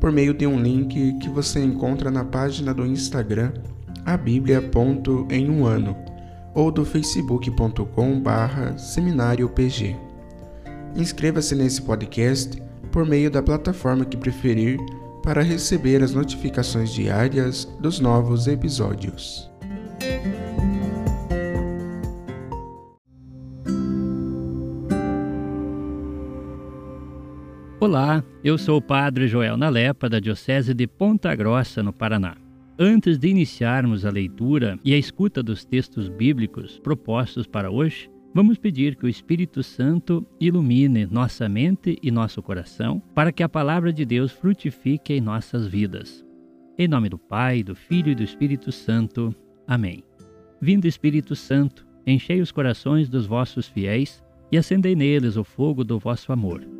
por meio de um link que você encontra na página do Instagram a em um ano ou do facebook.com barra seminariopg. Inscreva-se nesse podcast por meio da plataforma que preferir para receber as notificações diárias dos novos episódios. Olá, eu sou o Padre Joel Nalepa, da Diocese de Ponta Grossa, no Paraná. Antes de iniciarmos a leitura e a escuta dos textos bíblicos propostos para hoje, vamos pedir que o Espírito Santo ilumine nossa mente e nosso coração para que a palavra de Deus frutifique em nossas vidas. Em nome do Pai, do Filho e do Espírito Santo. Amém. Vindo Espírito Santo, enchei os corações dos vossos fiéis e acendei neles o fogo do vosso amor.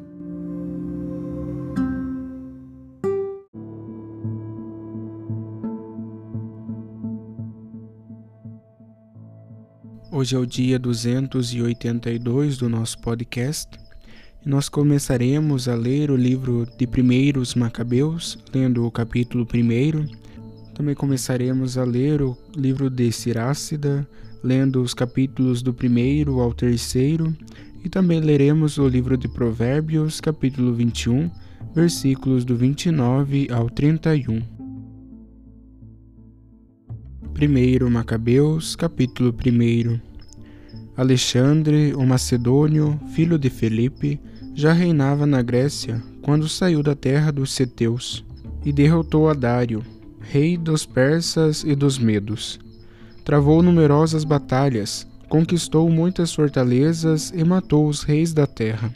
Hoje é o dia 282 do nosso podcast e nós começaremos a ler o livro de Primeiros Macabeus, lendo o capítulo 1. Também começaremos a ler o livro de Sirácida, lendo os capítulos do primeiro ao terceiro, e também leremos o livro de Provérbios, capítulo 21, versículos do 29 ao 31. Primeiro Macabeus, capítulo 1 Alexandre, o macedônio, filho de Felipe, já reinava na Grécia quando saiu da terra dos Ceteus e derrotou a Dário, rei dos persas e dos medos. Travou numerosas batalhas, conquistou muitas fortalezas e matou os reis da terra.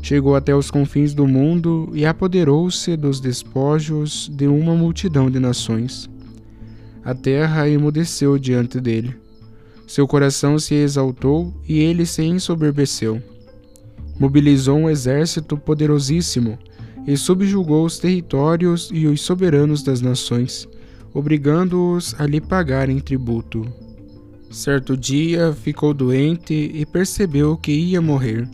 Chegou até os confins do mundo e apoderou-se dos despojos de uma multidão de nações a terra emudeceu diante dele. Seu coração se exaltou e ele se ensoberbeceu. Mobilizou um exército poderosíssimo e subjugou os territórios e os soberanos das nações, obrigando-os a lhe pagarem tributo. Certo dia ficou doente e percebeu que ia morrer.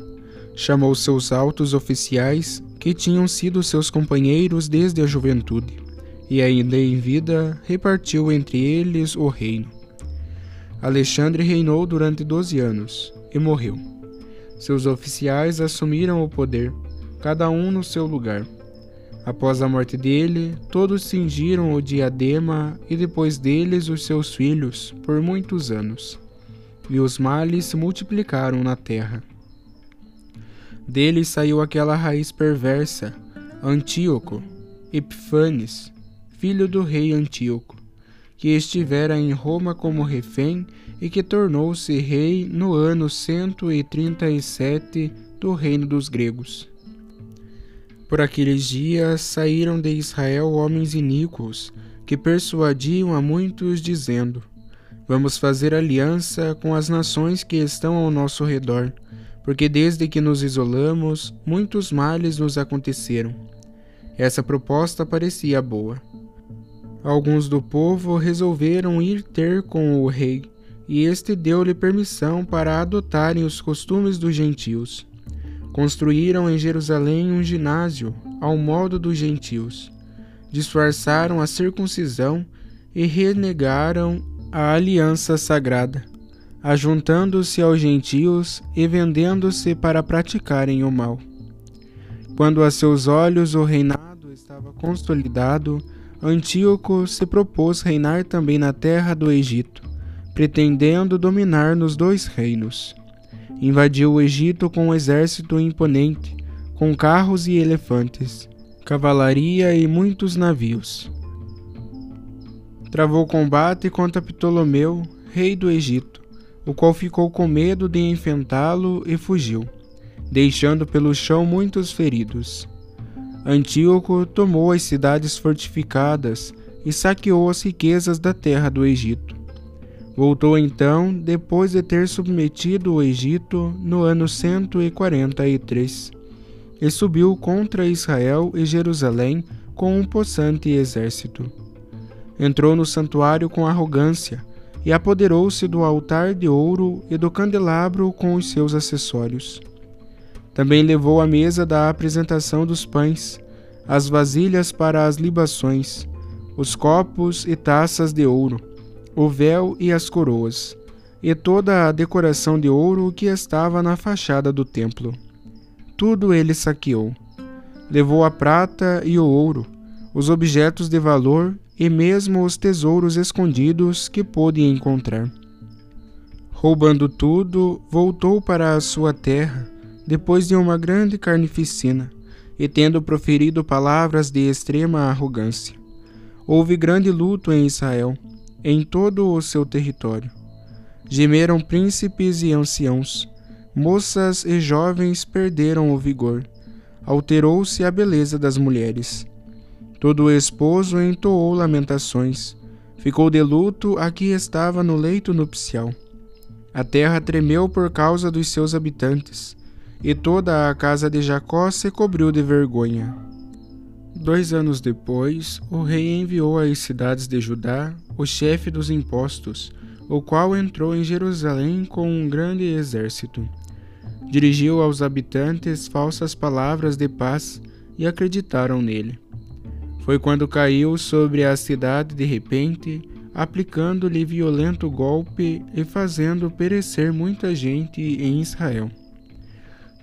Chamou seus altos oficiais, que tinham sido seus companheiros desde a juventude e ainda em vida repartiu entre eles o reino. Alexandre reinou durante doze anos e morreu. Seus oficiais assumiram o poder, cada um no seu lugar. Após a morte dele, todos cingiram o diadema e depois deles os seus filhos por muitos anos. E os males se multiplicaram na terra. Dele saiu aquela raiz perversa, Antíoco, Epifanes, filho do rei Antíoco, que estivera em Roma como refém e que tornou-se rei no ano 137 do reino dos gregos. Por aqueles dias saíram de Israel homens iníquos, que persuadiam a muitos, dizendo: Vamos fazer aliança com as nações que estão ao nosso redor, porque desde que nos isolamos, muitos males nos aconteceram. Essa proposta parecia boa. Alguns do povo resolveram ir ter com o rei, e este deu-lhe permissão para adotarem os costumes dos gentios. Construíram em Jerusalém um ginásio ao modo dos gentios. Disfarçaram a circuncisão e renegaram a aliança sagrada, ajuntando-se aos gentios e vendendo-se para praticarem o mal. Quando a seus olhos o reinado estava consolidado, Antíoco se propôs reinar também na terra do Egito, pretendendo dominar nos dois reinos. Invadiu o Egito com um exército imponente, com carros e elefantes, cavalaria e muitos navios. Travou combate contra Ptolomeu, rei do Egito, o qual ficou com medo de enfrentá-lo e fugiu, deixando pelo chão muitos feridos. Antíoco tomou as cidades fortificadas e saqueou as riquezas da terra do Egito. Voltou então, depois de ter submetido o Egito no ano 143, e subiu contra Israel e Jerusalém com um possante exército. Entrou no santuário com arrogância e apoderou-se do altar de ouro e do candelabro com os seus acessórios. Também levou a mesa da apresentação dos pães, as vasilhas para as libações, os copos e taças de ouro o véu e as coroas, e toda a decoração de ouro que estava na fachada do templo. Tudo ele saqueou. Levou a prata e o ouro, os objetos de valor e mesmo os tesouros escondidos que pôde encontrar. Roubando tudo, voltou para a sua terra, depois de uma grande carnificina, e tendo proferido palavras de extrema arrogância. Houve grande luto em Israel em todo o seu território. Gemeram príncipes e anciãos, moças e jovens perderam o vigor, alterou-se a beleza das mulheres. Todo o esposo entoou lamentações, ficou de luto a que estava no leito nupcial. A terra tremeu por causa dos seus habitantes, e toda a casa de Jacó se cobriu de vergonha. Dois anos depois, o rei enviou às cidades de Judá o chefe dos impostos, o qual entrou em Jerusalém com um grande exército. Dirigiu aos habitantes falsas palavras de paz e acreditaram nele. Foi quando caiu sobre a cidade de repente, aplicando-lhe violento golpe e fazendo perecer muita gente em Israel.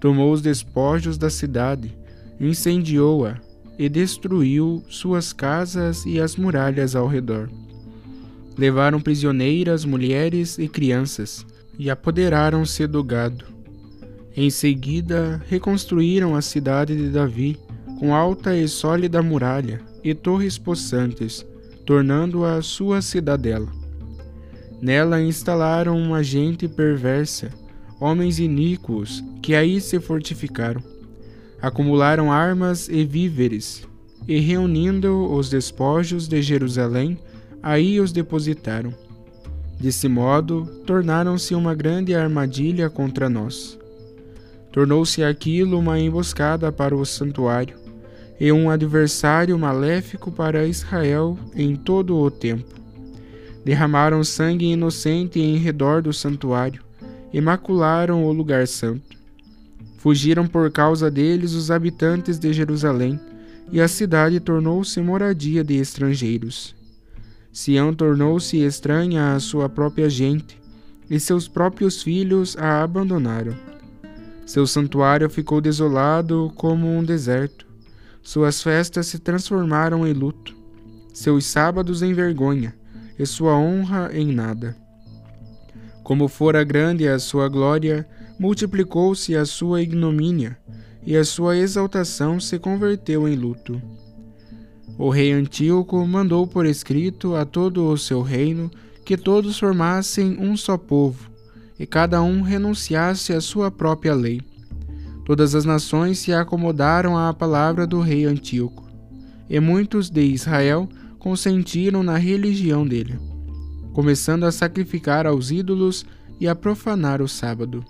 Tomou os despojos da cidade, incendiou-a e destruiu suas casas e as muralhas ao redor. Levaram prisioneiras mulheres e crianças e apoderaram-se do gado. Em seguida, reconstruíram a cidade de Davi com alta e sólida muralha e torres possantes, tornando-a sua cidadela. Nela instalaram uma gente perversa, homens iníquos que aí se fortificaram acumularam armas e víveres, e reunindo os despojos de Jerusalém, aí os depositaram. Desse modo, tornaram-se uma grande armadilha contra nós. Tornou-se aquilo uma emboscada para o santuário, e um adversário maléfico para Israel em todo o tempo. Derramaram sangue inocente em redor do santuário, e macularam o lugar santo. Fugiram por causa deles os habitantes de Jerusalém, e a cidade tornou-se moradia de estrangeiros. Sião tornou-se estranha à sua própria gente, e seus próprios filhos a abandonaram. Seu santuário ficou desolado como um deserto. Suas festas se transformaram em luto, seus sábados em vergonha, e sua honra em nada. Como fora grande a sua glória, multiplicou-se a sua ignomínia, e a sua exaltação se converteu em luto. O rei Antíoco mandou por escrito a todo o seu reino que todos formassem um só povo, e cada um renunciasse à sua própria lei. Todas as nações se acomodaram à palavra do rei Antíoco, e muitos de Israel consentiram na religião dele, começando a sacrificar aos ídolos e a profanar o sábado.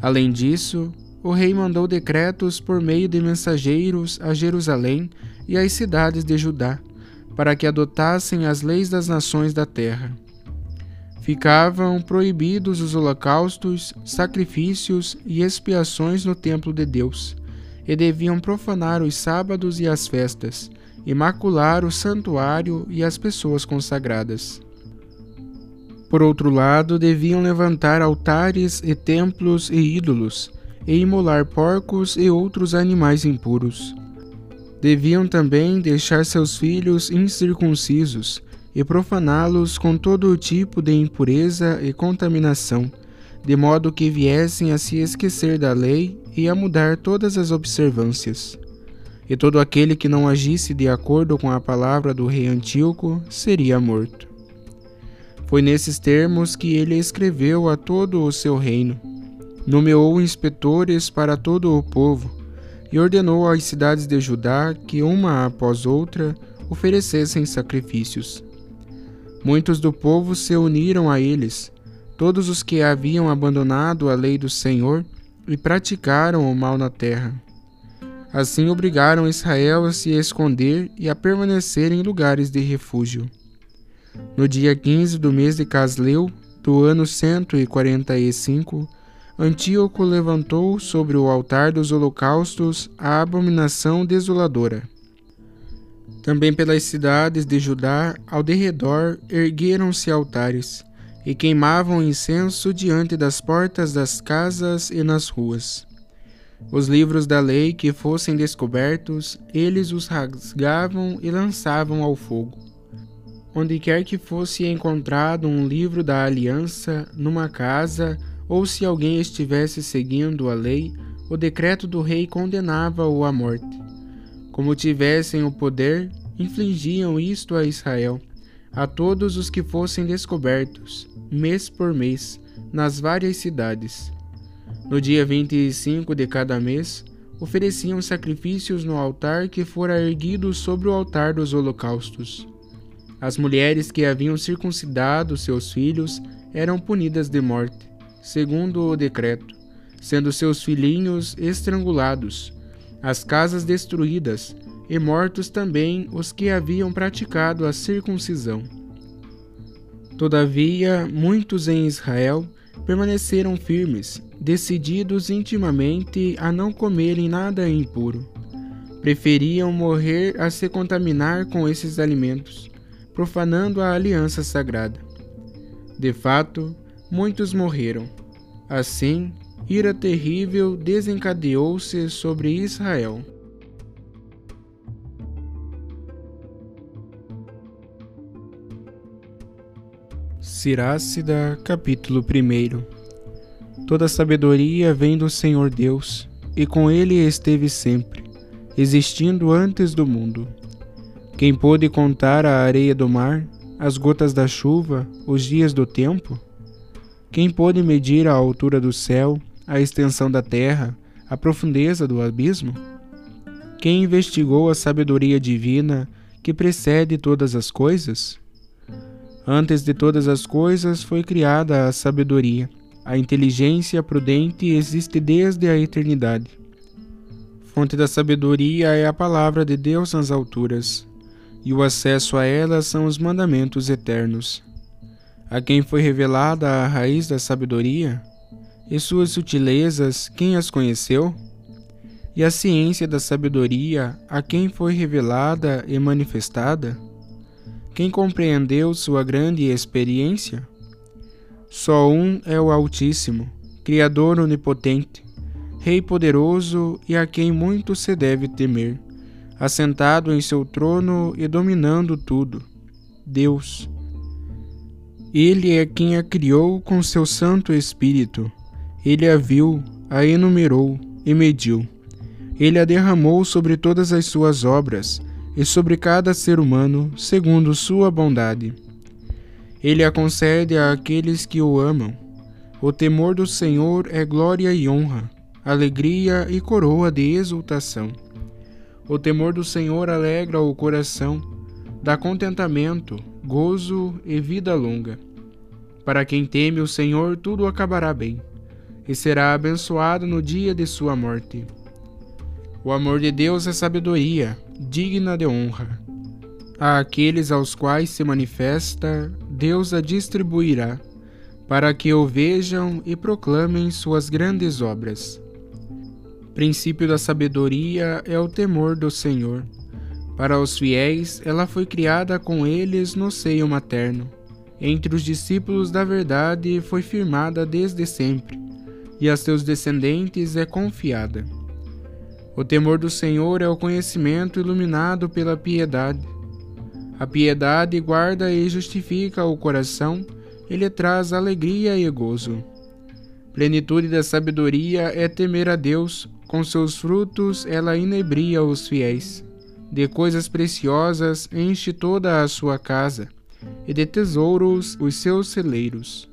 Além disso, o rei mandou decretos por meio de mensageiros a Jerusalém e às cidades de Judá, para que adotassem as leis das nações da terra. Ficavam proibidos os holocaustos, sacrifícios e expiações no templo de Deus, e deviam profanar os sábados e as festas, e macular o santuário e as pessoas consagradas. Por outro lado, deviam levantar altares e templos e ídolos, e imolar porcos e outros animais impuros. Deviam também deixar seus filhos incircuncisos e profaná-los com todo tipo de impureza e contaminação, de modo que viessem a se esquecer da lei e a mudar todas as observâncias. E todo aquele que não agisse de acordo com a palavra do rei Antíoco seria morto. Foi nesses termos que ele escreveu a todo o seu reino. Nomeou inspetores para todo o povo e ordenou às cidades de Judá que, uma após outra, oferecessem sacrifícios. Muitos do povo se uniram a eles, todos os que haviam abandonado a lei do Senhor e praticaram o mal na terra. Assim obrigaram Israel a se esconder e a permanecer em lugares de refúgio. No dia 15 do mês de Casleu, do ano 145, Antíoco levantou sobre o altar dos holocaustos a abominação desoladora. Também pelas cidades de Judá ao derredor ergueram-se altares e queimavam incenso diante das portas das casas e nas ruas. Os livros da lei que fossem descobertos, eles os rasgavam e lançavam ao fogo. Onde quer que fosse encontrado um livro da aliança, numa casa, ou se alguém estivesse seguindo a lei, o decreto do rei condenava-o à morte. Como tivessem o poder, infligiam isto a Israel, a todos os que fossem descobertos, mês por mês, nas várias cidades. No dia 25 de cada mês, ofereciam sacrifícios no altar que fora erguido sobre o altar dos holocaustos. As mulheres que haviam circuncidado seus filhos eram punidas de morte, segundo o decreto, sendo seus filhinhos estrangulados, as casas destruídas, e mortos também os que haviam praticado a circuncisão. Todavia, muitos em Israel permaneceram firmes, decididos intimamente a não comerem nada impuro. Preferiam morrer a se contaminar com esses alimentos profanando a aliança sagrada. De fato, muitos morreram. Assim, ira terrível desencadeou-se sobre Israel. Sirácida, capítulo 1 Toda sabedoria vem do Senhor Deus, e com ele esteve sempre, existindo antes do mundo. Quem pôde contar a areia do mar, as gotas da chuva, os dias do tempo? Quem pôde medir a altura do céu, a extensão da terra, a profundeza do abismo? Quem investigou a sabedoria divina que precede todas as coisas? Antes de todas as coisas foi criada a sabedoria. A inteligência prudente existe desde a eternidade. Fonte da sabedoria é a palavra de Deus nas alturas e o acesso a ela são os mandamentos eternos. A quem foi revelada a raiz da sabedoria, e suas sutilezas, quem as conheceu? E a ciência da sabedoria, a quem foi revelada e manifestada? Quem compreendeu sua grande experiência? Só um é o Altíssimo, Criador onipotente, Rei poderoso e a quem muito se deve temer assentado em seu trono e dominando tudo. Deus. Ele é quem a criou com seu Santo Espírito. Ele a viu, a enumerou e mediu. Ele a derramou sobre todas as suas obras e sobre cada ser humano, segundo sua bondade. Ele a concede àqueles que o amam. O temor do Senhor é glória e honra, alegria e coroa de exultação. O temor do Senhor alegra o coração, dá contentamento, gozo e vida longa. Para quem teme o Senhor, tudo acabará bem, e será abençoado no dia de sua morte. O amor de Deus é sabedoria, digna de honra. A aqueles aos quais se manifesta, Deus a distribuirá, para que o vejam e proclamem suas grandes obras. Princípio da sabedoria é o temor do Senhor. Para os fiéis, ela foi criada com eles no seio materno. Entre os discípulos da verdade foi firmada desde sempre, e a seus descendentes é confiada. O temor do Senhor é o conhecimento iluminado pela piedade. A piedade guarda e justifica o coração, ele traz alegria e gozo. Plenitude da sabedoria é temer a Deus, com seus frutos ela inebria os fiéis. De coisas preciosas enche toda a sua casa, e de tesouros os seus celeiros.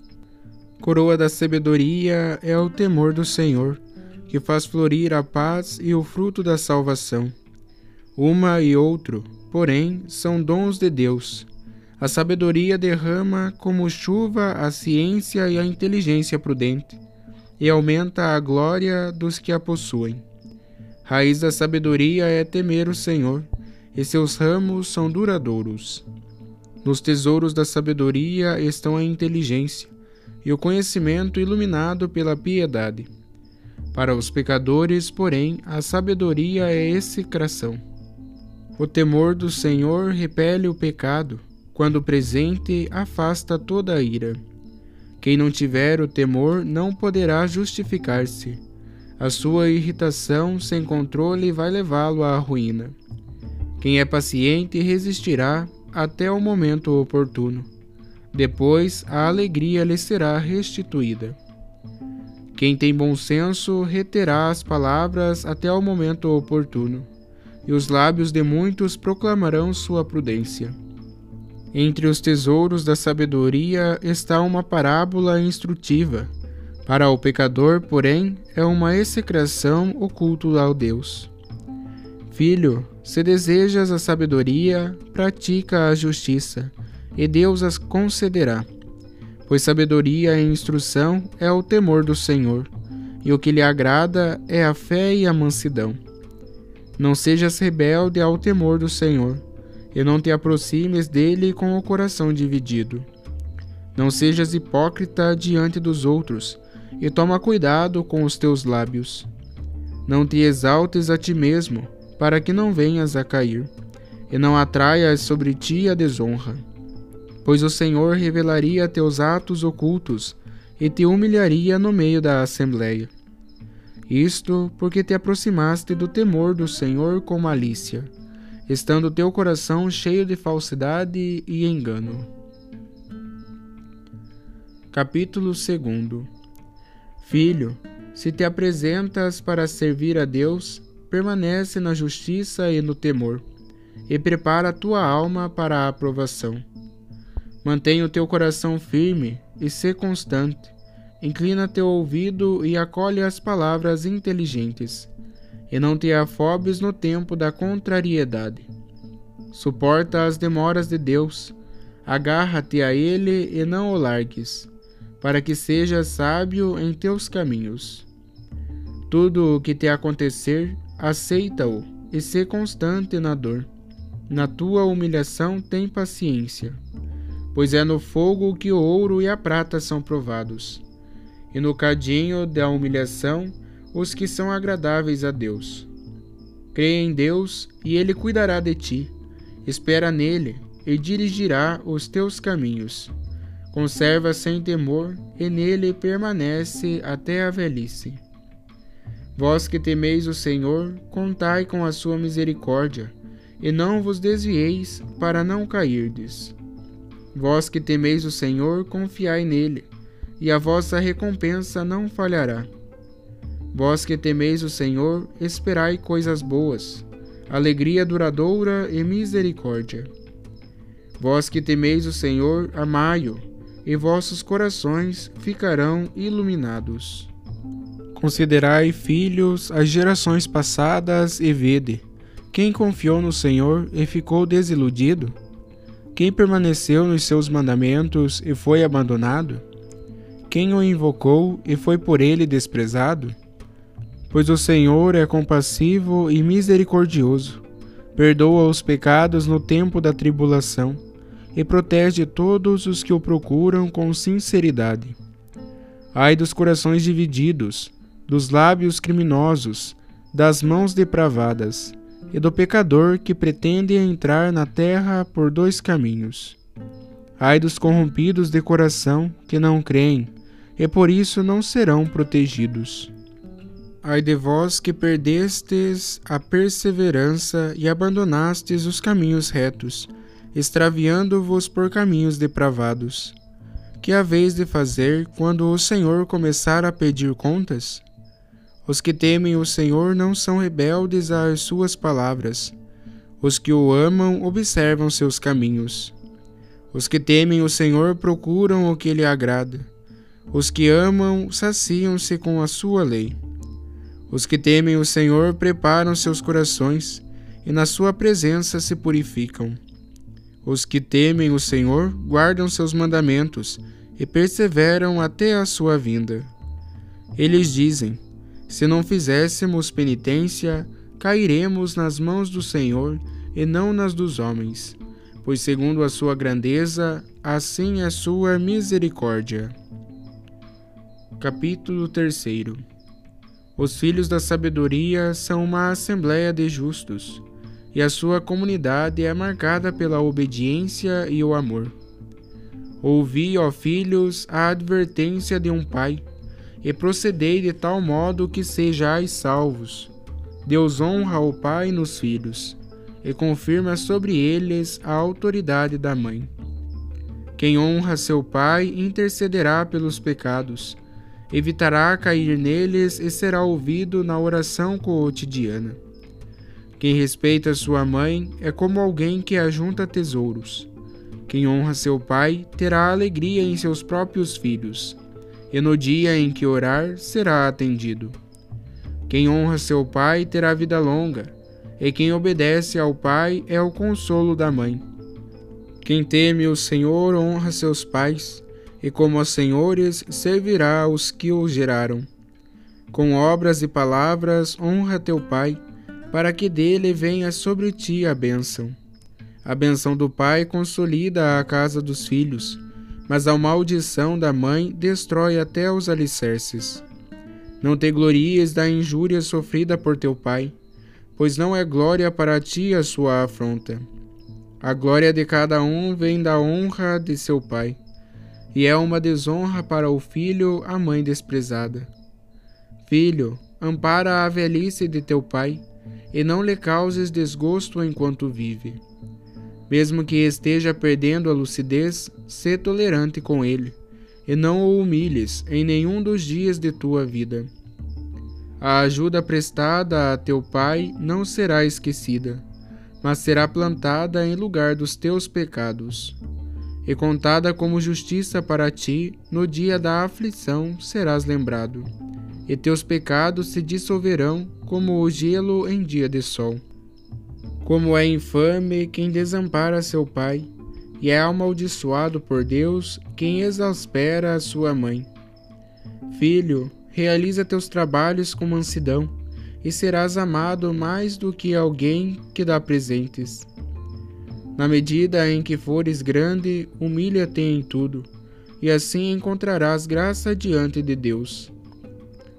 Coroa da sabedoria é o temor do Senhor, que faz florir a paz e o fruto da salvação. Uma e outro, porém, são dons de Deus. A sabedoria derrama como chuva a ciência e a inteligência prudente, e aumenta a glória dos que a possuem. Raiz da sabedoria é temer o Senhor, e seus ramos são duradouros. Nos tesouros da sabedoria estão a inteligência e o conhecimento iluminado pela piedade. Para os pecadores, porém, a sabedoria é execração. O temor do Senhor repele o pecado, quando presente afasta toda a ira. Quem não tiver o temor não poderá justificar-se. A sua irritação sem controle vai levá-lo à ruína. Quem é paciente resistirá até o momento oportuno. Depois a alegria lhe será restituída. Quem tem bom senso reterá as palavras até o momento oportuno, e os lábios de muitos proclamarão sua prudência. Entre os tesouros da sabedoria está uma parábola instrutiva. Para o pecador, porém, é uma execração oculto ao Deus. Filho, se desejas a sabedoria, pratica a justiça, e Deus as concederá pois sabedoria e instrução é o temor do Senhor, e o que lhe agrada é a fé e a mansidão. Não sejas rebelde ao temor do Senhor, e não te aproximes dele com o coração dividido. Não sejas hipócrita diante dos outros, e toma cuidado com os teus lábios. Não te exaltes a ti mesmo, para que não venhas a cair, e não atraias sobre ti a desonra pois o Senhor revelaria teus atos ocultos e te humilharia no meio da assembleia. Isto porque te aproximaste do temor do Senhor com malícia, estando teu coração cheio de falsidade e engano. Capítulo 2 Filho, se te apresentas para servir a Deus, permanece na justiça e no temor, e prepara a tua alma para a aprovação Mantenha o teu coração firme e sê constante. Inclina teu ouvido e acolhe as palavras inteligentes, e não te afobes no tempo da contrariedade. Suporta as demoras de Deus, agarra-te a Ele e não o largues, para que sejas sábio em teus caminhos. Tudo o que te acontecer, aceita-o e sê constante na dor. Na tua humilhação, tem paciência pois é no fogo que o ouro e a prata são provados, e no cadinho da humilhação os que são agradáveis a Deus. Crê em Deus e Ele cuidará de ti. Espera nele e dirigirá os teus caminhos. Conserva sem temor e nele permanece até a velhice. Vós que temeis o Senhor, contai com a sua misericórdia, e não vos desvieis para não cairdes. Vós que temeis o Senhor, confiai nele, e a vossa recompensa não falhará. Vós que temeis o Senhor, esperai coisas boas, alegria duradoura e misericórdia. Vós que temeis o Senhor, amai-o, e vossos corações ficarão iluminados. Considerai, filhos, as gerações passadas e vede. Quem confiou no Senhor e ficou desiludido? Quem permaneceu nos seus mandamentos e foi abandonado? Quem o invocou e foi por ele desprezado? Pois o Senhor é compassivo e misericordioso, perdoa os pecados no tempo da tribulação e protege todos os que o procuram com sinceridade. Ai dos corações divididos, dos lábios criminosos, das mãos depravadas, e do pecador que pretende entrar na terra por dois caminhos. Ai dos corrompidos de coração que não creem, e por isso não serão protegidos. Ai de vós que perdestes a perseverança e abandonastes os caminhos retos, extraviando-vos por caminhos depravados. Que haveis de fazer quando o Senhor começar a pedir contas? Os que temem o Senhor não são rebeldes às suas palavras. Os que o amam observam seus caminhos. Os que temem o Senhor procuram o que lhe agrada. Os que amam saciam-se com a sua lei. Os que temem o Senhor preparam seus corações e na sua presença se purificam. Os que temem o Senhor guardam seus mandamentos e perseveram até a sua vinda. Eles dizem: Se não fizéssemos penitência, cairemos nas mãos do Senhor e não nas dos homens, pois segundo a sua grandeza, assim é sua misericórdia. Capítulo 3 Os filhos da sabedoria são uma assembléia de justos, e a sua comunidade é marcada pela obediência e o amor. Ouvi, ó filhos, a advertência de um pai, e procedei de tal modo que sejais salvos. Deus honra o pai nos filhos, e confirma sobre eles a autoridade da mãe. Quem honra seu pai intercederá pelos pecados, evitará cair neles e será ouvido na oração cotidiana. Quem respeita sua mãe é como alguém que ajunta tesouros quem honra seu pai terá alegria em seus próprios filhos, e no dia em que orar será atendido. Quem honra seu pai terá vida longa, e quem obedece ao pai é o consolo da mãe. Quem teme o Senhor honra seus pais, e como aos senhores servirá os que o geraram. Com obras e palavras honra teu pai, para que dele venha sobre ti a bênção. A benção do pai consolida a casa dos filhos, mas a maldição da mãe destrói até os alicerces. Não te glories da injúria sofrida por teu pai, pois não é glória para ti a sua afronta. A glória de cada um vem da honra de seu pai, e é uma desonra para o filho a mãe desprezada. Filho, ampara a velhice de teu pai, e não lhe causes desgosto enquanto vive. Mesmo que esteja perdendo a lucidez, sê tolerante com ele, e não o humilhes em nenhum dos dias de tua vida. A ajuda prestada a teu pai não será esquecida, mas será plantada em lugar dos teus pecados. E contada como justiça para ti, no dia da aflição serás lembrado, e teus pecados se dissolverão como o gelo em dia de sol. Como é infame quem desampara seu pai, e é amaldiçoado por Deus quem exaspera a sua mãe. Filho, realiza teus trabalhos com mansidão, e serás amado mais do que alguém que dá presentes. Na medida em que fores grande, humilha-te em tudo, e assim encontrarás graça diante de Deus.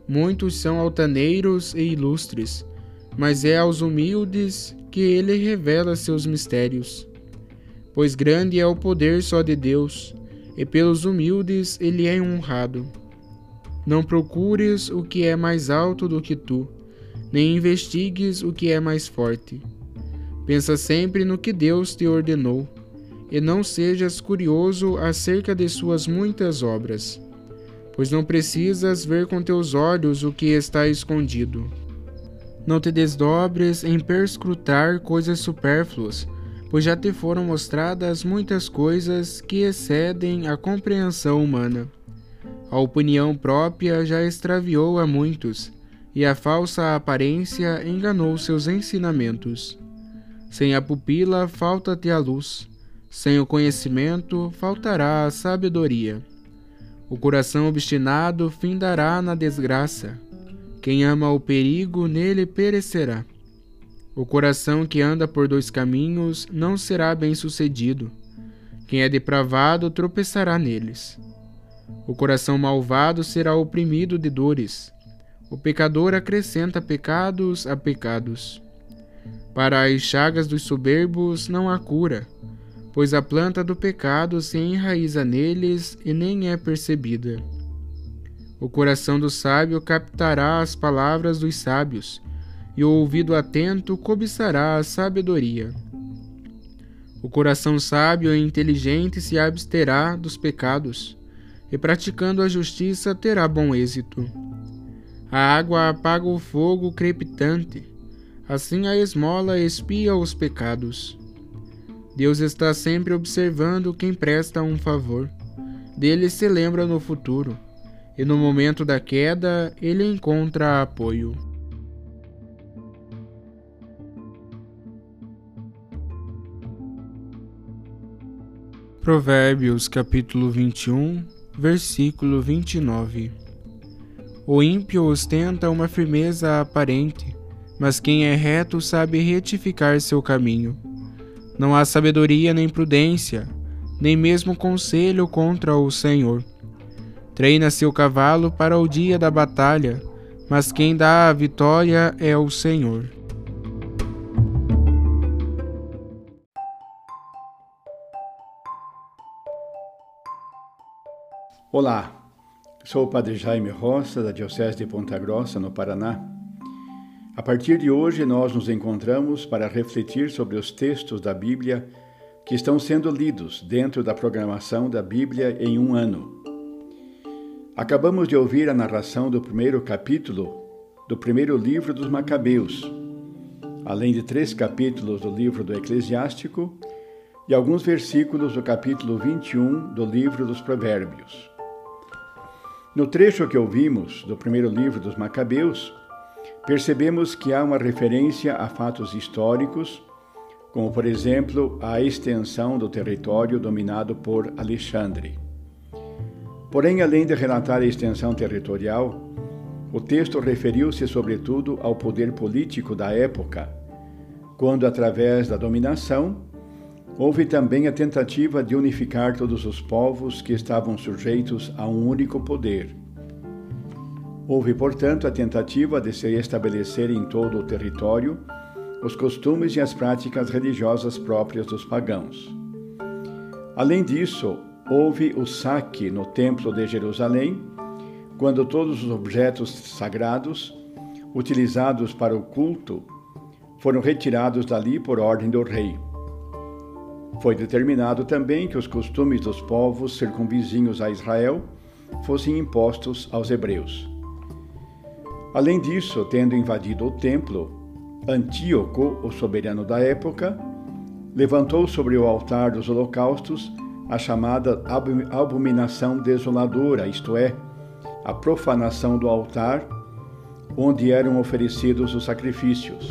Muitos são altaneiros e ilustres, mas é aos humildes que ele revela seus mistérios. Pois grande é o poder só de Deus, e pelos humildes ele é honrado. Não procures o que é mais alto do que tu, nem investigues o que é mais forte. Pensa sempre no que Deus te ordenou, e não sejas curioso acerca de suas muitas obras, pois não precisas ver com teus olhos o que está escondido. Não te desdobres em perscrutar coisas supérfluas, pois já te foram mostradas muitas coisas que excedem a compreensão humana. A opinião própria já extraviou a muitos, e a falsa aparência enganou seus ensinamentos. Sem a pupila falta-te a luz, sem o conhecimento faltará a sabedoria. O coração obstinado findará na desgraça quem ama o perigo, nele perecerá. O coração que anda por dois caminhos não será bem-sucedido. Quem é depravado tropeçará neles. O coração malvado será oprimido de dores. O pecador acrescenta pecados a pecados. Para as chagas dos soberbos não há cura, pois a planta do pecado se enraiza neles e nem é percebida. O coração do sábio captará as palavras dos sábios, e o ouvido atento cobiçará a sabedoria. O coração sábio e inteligente se absterá dos pecados, e praticando a justiça terá bom êxito. A água apaga o fogo crepitante, assim a esmola expia os pecados. Deus está sempre observando quem presta um favor. Dele se lembra no futuro, e no momento da queda ele encontra apoio. Provérbios capítulo 21, versículo 29 O ímpio ostenta uma firmeza aparente, mas quem é reto sabe retificar seu caminho. Não há sabedoria nem prudência, nem mesmo conselho contra o Senhor. Treina seu cavalo para o dia da batalha, mas quem dá a vitória é o Senhor. Olá, sou o Padre Jaime Roça, da Diocese de Ponta Grossa, no Paraná. A partir de hoje, nós nos encontramos para refletir sobre os textos da Bíblia que estão sendo lidos dentro da programação da Bíblia em um ano. Acabamos de ouvir a narração do primeiro capítulo do primeiro livro dos Macabeus, além de três capítulos do livro do Eclesiástico e alguns versículos do capítulo 21 do livro dos Provérbios. No trecho que ouvimos do primeiro livro dos Macabeus, percebemos que há uma referência a fatos históricos, como por exemplo a extensão do território dominado por Alexandre. Porém, além de relatar a extensão territorial, o texto referiu-se sobretudo ao poder político da época, quando, através da dominação, Houve também a tentativa de unificar todos os povos que estavam sujeitos a um único poder. Houve, portanto, a tentativa de se estabelecer em todo o território os costumes e as práticas religiosas próprias dos pagãos. Além disso, houve o saque no Templo de Jerusalém, quando todos os objetos sagrados utilizados para o culto foram retirados dali por ordem do rei. Foi determinado também que os costumes dos povos circunvizinhos a Israel fossem impostos aos hebreus. Além disso, tendo invadido o templo, Antíoco, o soberano da época, levantou sobre o altar dos holocaustos a chamada abominação desoladora, isto é, a profanação do altar onde eram oferecidos os sacrifícios.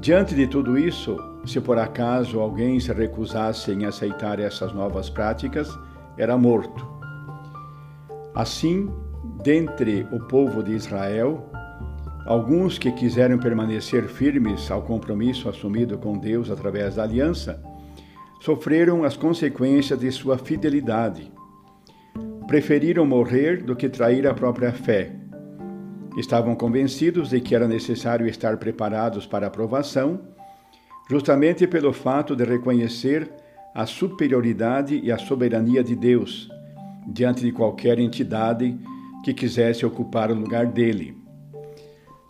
Diante de tudo isso, se por acaso alguém se recusasse em aceitar essas novas práticas, era morto. Assim, dentre o povo de Israel, alguns que quiseram permanecer firmes ao compromisso assumido com Deus através da aliança, sofreram as consequências de sua fidelidade. Preferiram morrer do que trair a própria fé. Estavam convencidos de que era necessário estar preparados para a provação justamente pelo fato de reconhecer a superioridade e a soberania de Deus diante de qualquer entidade que quisesse ocupar o lugar dele.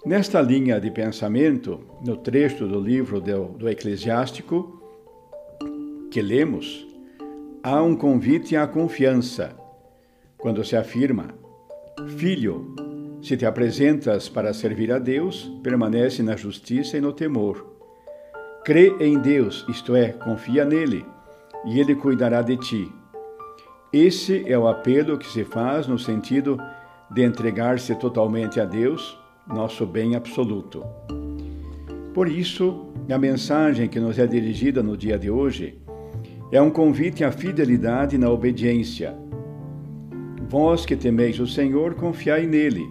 Nesta linha de pensamento, no trecho do livro do, Eclesiástico que lemos, há um convite à confiança, quando se afirma: Filho, se te apresentas para servir a Deus, permanece na justiça e no temor. Crê em Deus, isto é, confia nele, e ele cuidará de ti. Esse é o apelo que se faz no sentido de entregar-se totalmente a Deus, nosso bem absoluto. Por isso, a mensagem que nos é dirigida no dia de hoje é um convite à fidelidade na obediência. Vós que temeis o Senhor, confiai nele,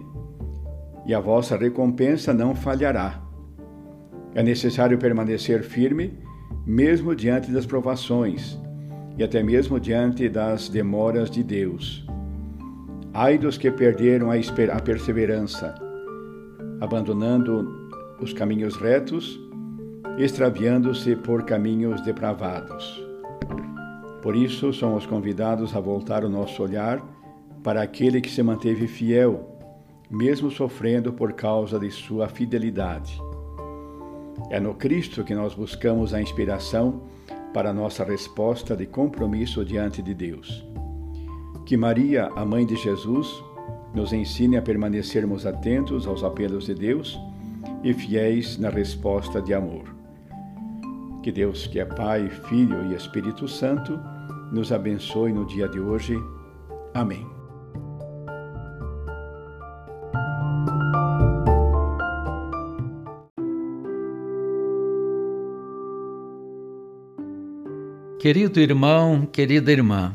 e a vossa recompensa não falhará. É necessário permanecer firme, mesmo diante das provações e até mesmo diante das demoras de Deus. Ai dos que perderam a, perseverança, abandonando os caminhos retos, extraviando-se por caminhos depravados. Por isso, somos convidados a voltar o nosso olhar para aquele que se manteve fiel, mesmo sofrendo por causa de sua fidelidade. É no Cristo que nós buscamos a inspiração para nossa resposta de compromisso diante de Deus. Que Maria, a mãe de Jesus, nos ensine a permanecermos atentos aos apelos de Deus e fiéis na resposta de amor. Que Deus, que é Pai, Filho e Espírito Santo, nos abençoe no dia de hoje. Amém. Querido irmão, querida irmã,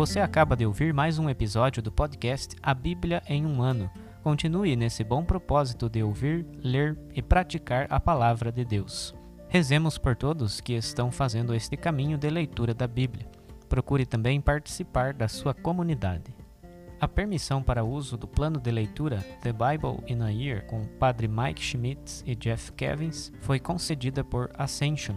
Você acaba de ouvir mais um episódio do podcast A Bíblia em um Ano. Continue nesse bom propósito de ouvir, ler e praticar a palavra de Deus. Rezemos por todos que estão fazendo este caminho de leitura da Bíblia. Procure também participar da sua comunidade. A permissão para uso do plano de leitura The Bible in a Year com o Padre Mike Schmitz e Jeff Kevins foi concedida por Ascension.